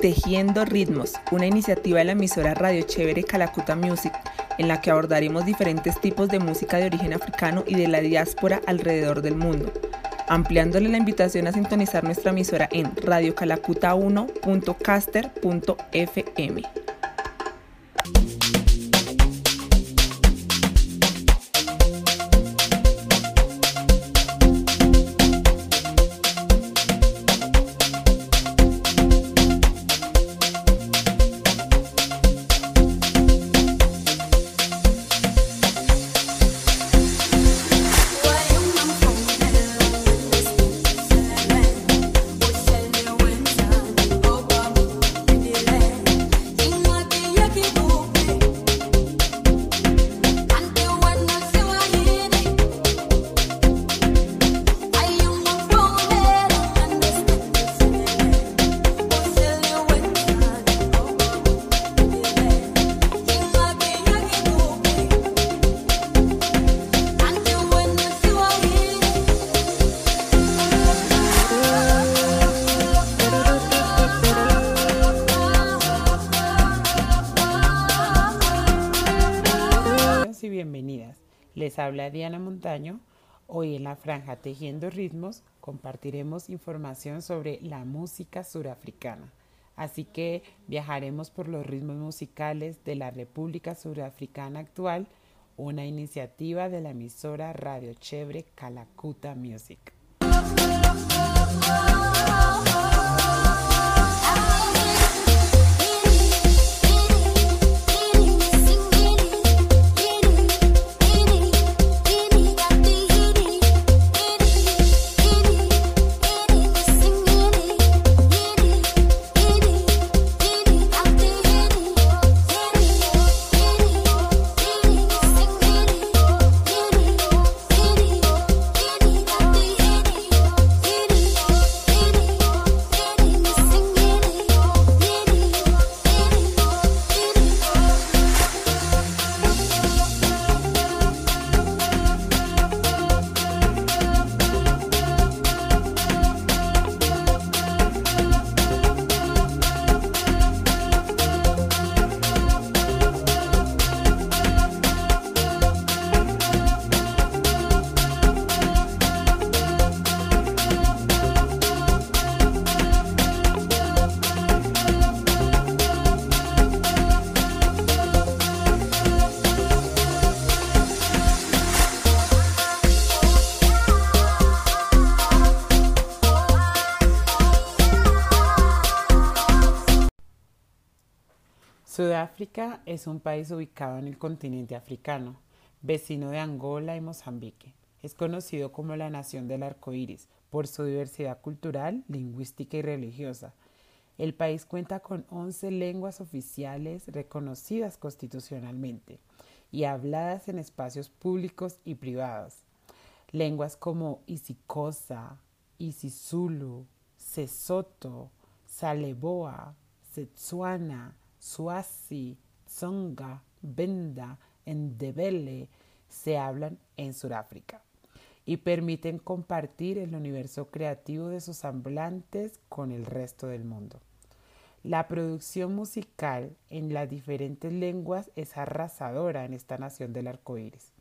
Tejiendo Ritmos, una iniciativa de la emisora Radio Chévere Calacuta Music, en la que abordaremos diferentes tipos de música de origen africano y de la diáspora alrededor del mundo, ampliándole la invitación a sintonizar nuestra emisora en radiocalacuta1.caster.fm. Les habla Diana Montaño. Hoy en la franja Tejiendo Ritmos compartiremos información sobre la música surafricana. Así que viajaremos por los ritmos musicales de la República Surafricana actual, una iniciativa de la emisora Radio Chévere Calacuta Music. Sudáfrica es un país ubicado en el continente africano, vecino de Angola y Mozambique. Es conocido como la nación del arco iris por su diversidad cultural, lingüística y religiosa. El país cuenta con 11 lenguas oficiales reconocidas constitucionalmente y habladas en espacios públicos y privados. Lenguas como Isikosa, Isizulu, Sesoto, Saleboa, Setsuana, Swazi, Tsonga, Benda, Ndebele se hablan en Sudáfrica y permiten compartir el universo creativo de sus hablantes con el resto del mundo. La producción musical en las diferentes lenguas es arrasadora en esta nación del arco iris.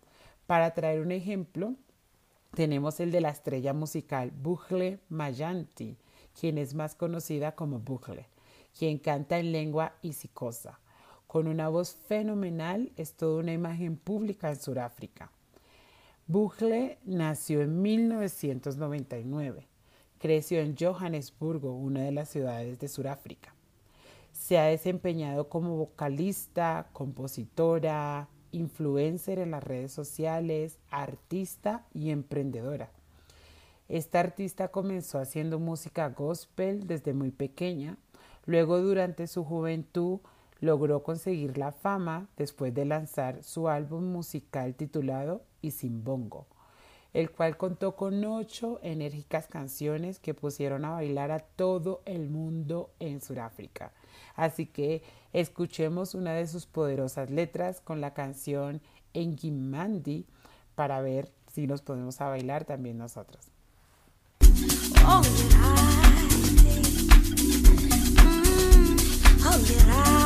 Para traer un ejemplo, tenemos el de la estrella musical Bugle Mayanti, quien es más conocida como Bugle quien canta en lengua isicosa. Con una voz fenomenal, es toda una imagen pública en Sudáfrica. Bugle nació en 1999. Creció en Johannesburgo, una de las ciudades de Sudáfrica. Se ha desempeñado como vocalista, compositora, influencer en las redes sociales, artista y emprendedora. Esta artista comenzó haciendo música gospel desde muy pequeña Luego, durante su juventud, logró conseguir la fama después de lanzar su álbum musical titulado Y sin bongo, el cual contó con ocho enérgicas canciones que pusieron a bailar a todo el mundo en Sudáfrica. Así que escuchemos una de sus poderosas letras con la canción Engimandi para ver si nos podemos bailar también nosotros. Oh. tirar.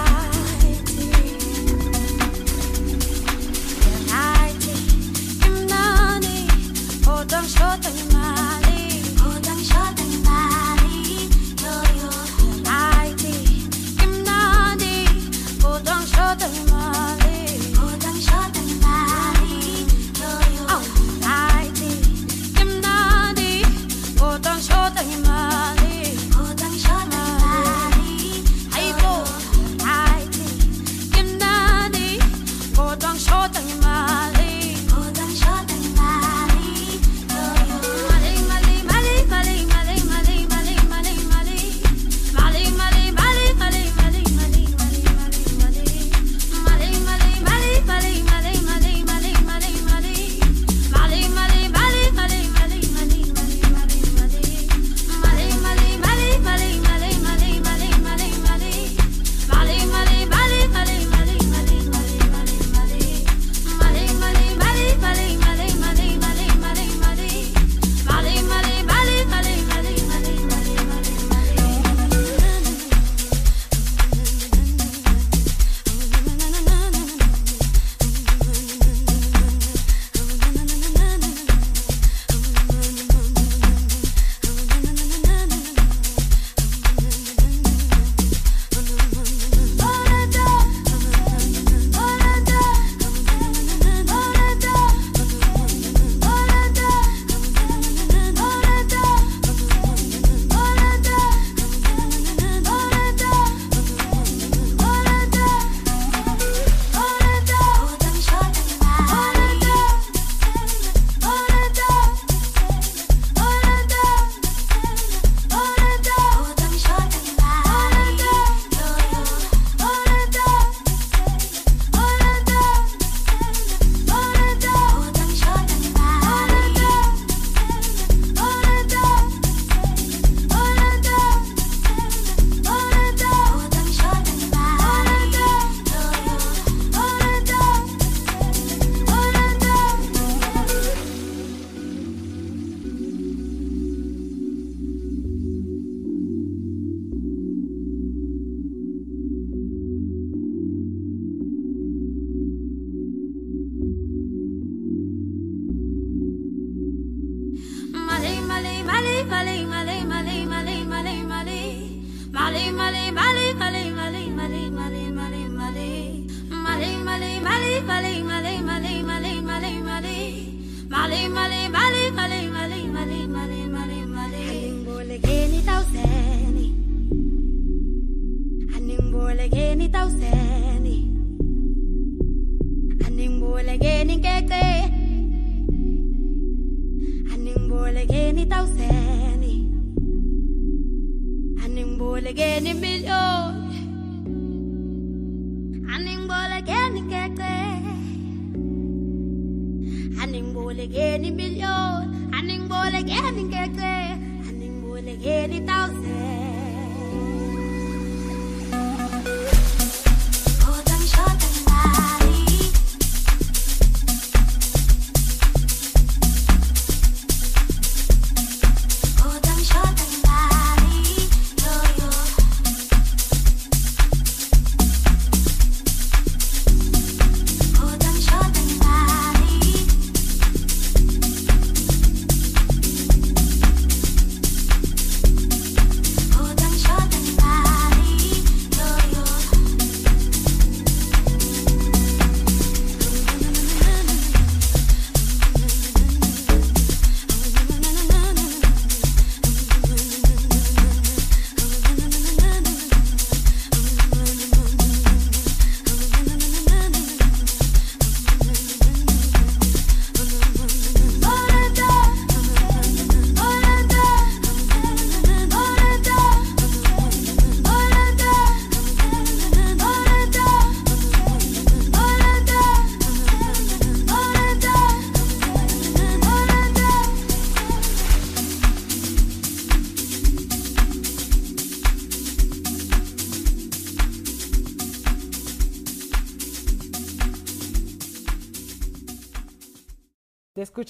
geni nkeke Animbolekeni thousand. Animbolekeni million. Animbolekeni nkeke Animbolekeni million. Animbolekeni nkeke Animbolekeni thousand.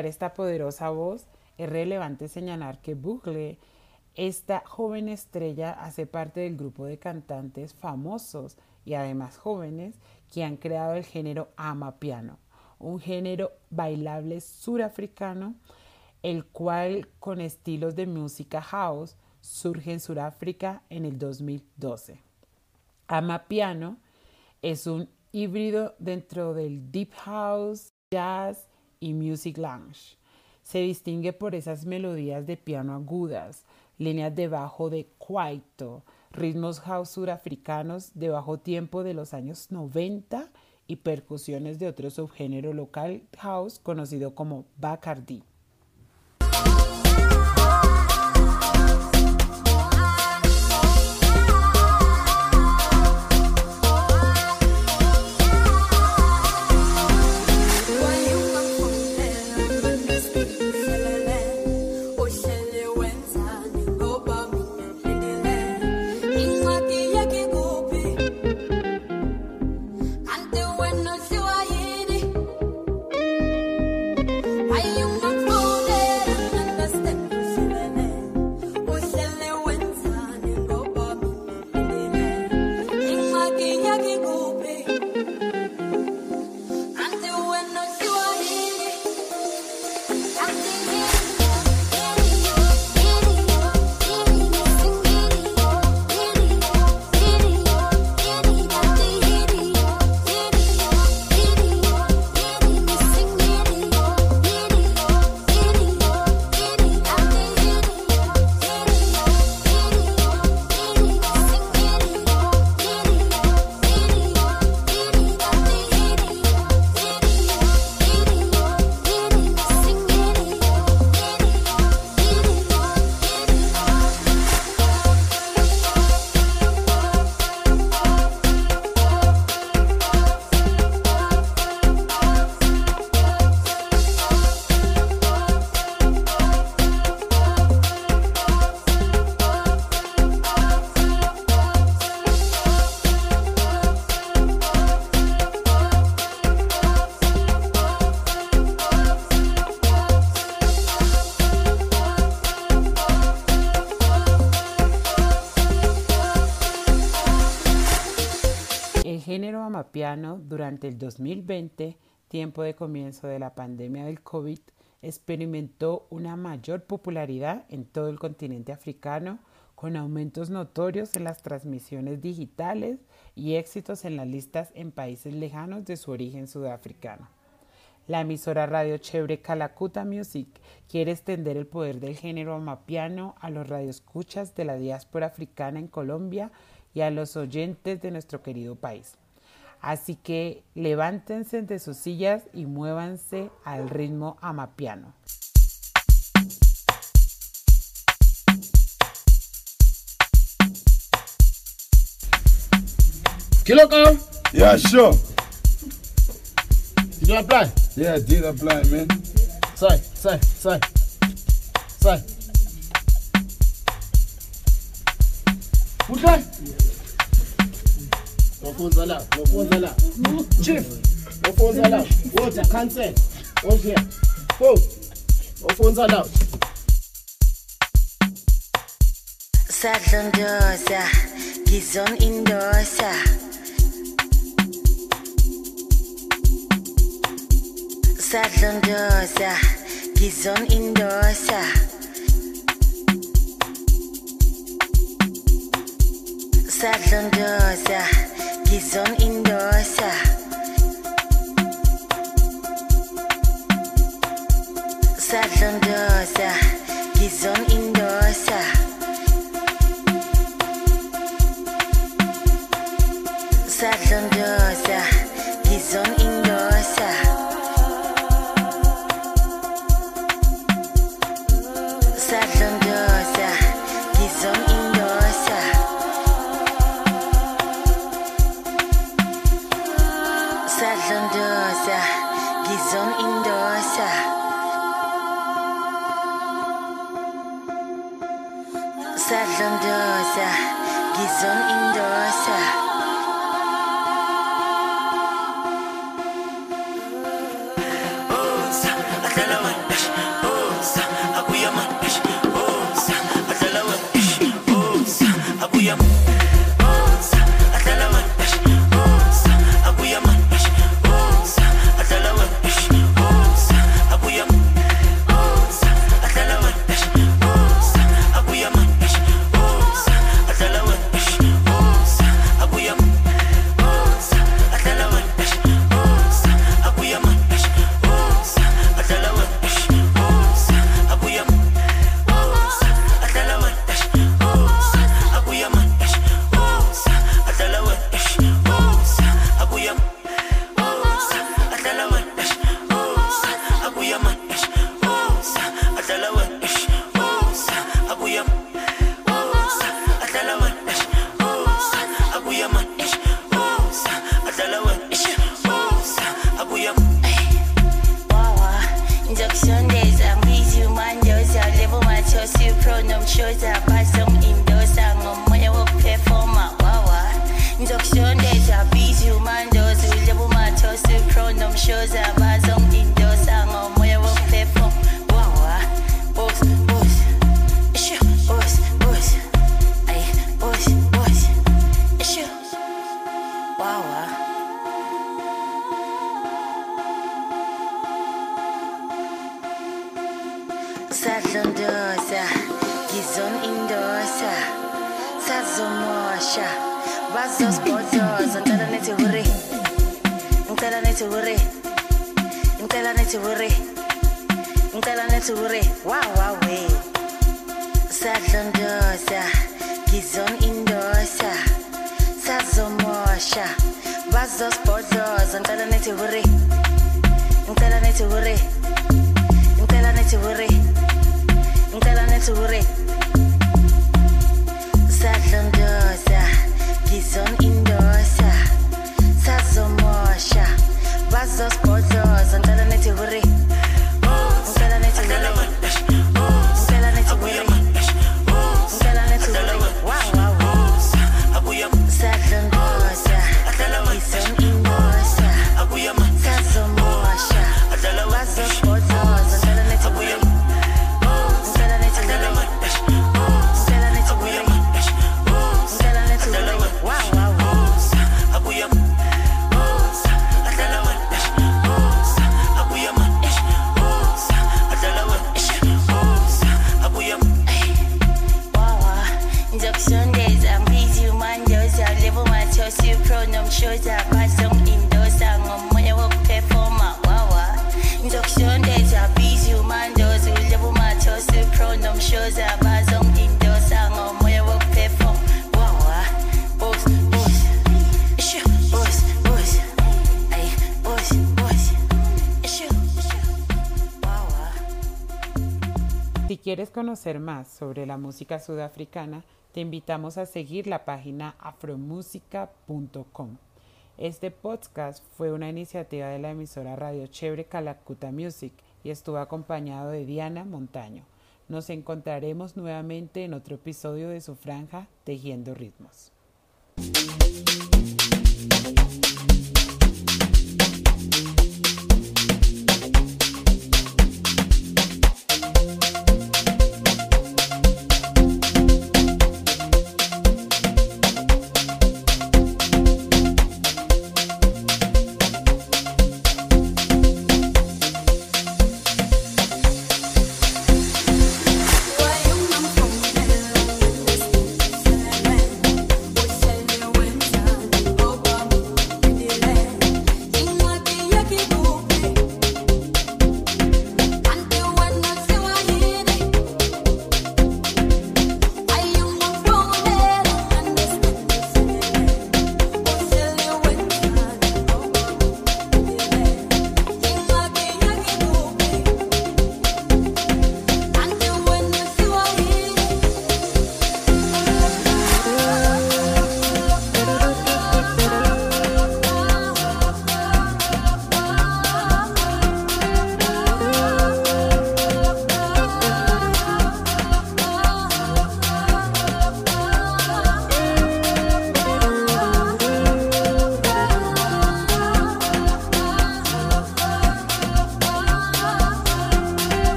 Esta poderosa voz, es relevante señalar que Bugle Esta joven estrella hace parte del grupo de cantantes famosos y además jóvenes que han creado el género Amapiano, un género bailable surafricano, el cual con estilos de música house surge en Sudáfrica en el 2012. Amapiano es un híbrido dentro del deep house, jazz y music lounge. Se distingue por esas melodías de piano agudas, líneas de bajo de kwaito, ritmos house surafricanos de bajo tiempo de los años 90 y percusiones de otro subgénero local house conocido como Bacardi. Género amapiano durante el 2020, tiempo de comienzo de la pandemia del COVID, experimentó una mayor popularidad en todo el continente africano, con aumentos notorios en las transmisiones digitales y éxitos en las listas en países lejanos de su origen sudafricano. La emisora Radio Chévere Calacuta Music quiere extender el poder del género amapiano a los radioescuchas de la diáspora africana en Colombia y a los oyentes de nuestro querido país. Así que levántense de sus sillas y muévanse al ritmo amapiano. Kilo come? Yeah, sure. Did you apply? Yeah, I did apply, man. Say, say, say. Say. Okay. Wafunza la, wafunza la. Chief, wafunza la. Water, cancel. Here. Go. Wafunza la. sadlondoza ngizon indosa sadlondoza ngizon indosa sadlondoza Pasa spotos, ngicela nithi hore. Ngicela nithi hore. Ngicela nithi hore. Ngicela to worry. Wow wow we. Sadlondosa, ngizon indosa. Sazomosha. Pasa spotos, ngicela nithi hore. Ngicela nithi hore. Ngicela nithi hore. Ngicela to worry. quieres conocer más sobre la música sudafricana, te invitamos a seguir la página afromusica.com. Este podcast fue una iniciativa de la emisora Radio Chévere Calacuta Music y estuvo acompañado de Diana Montaño. Nos encontraremos nuevamente en otro episodio de su franja Tejiendo Ritmos.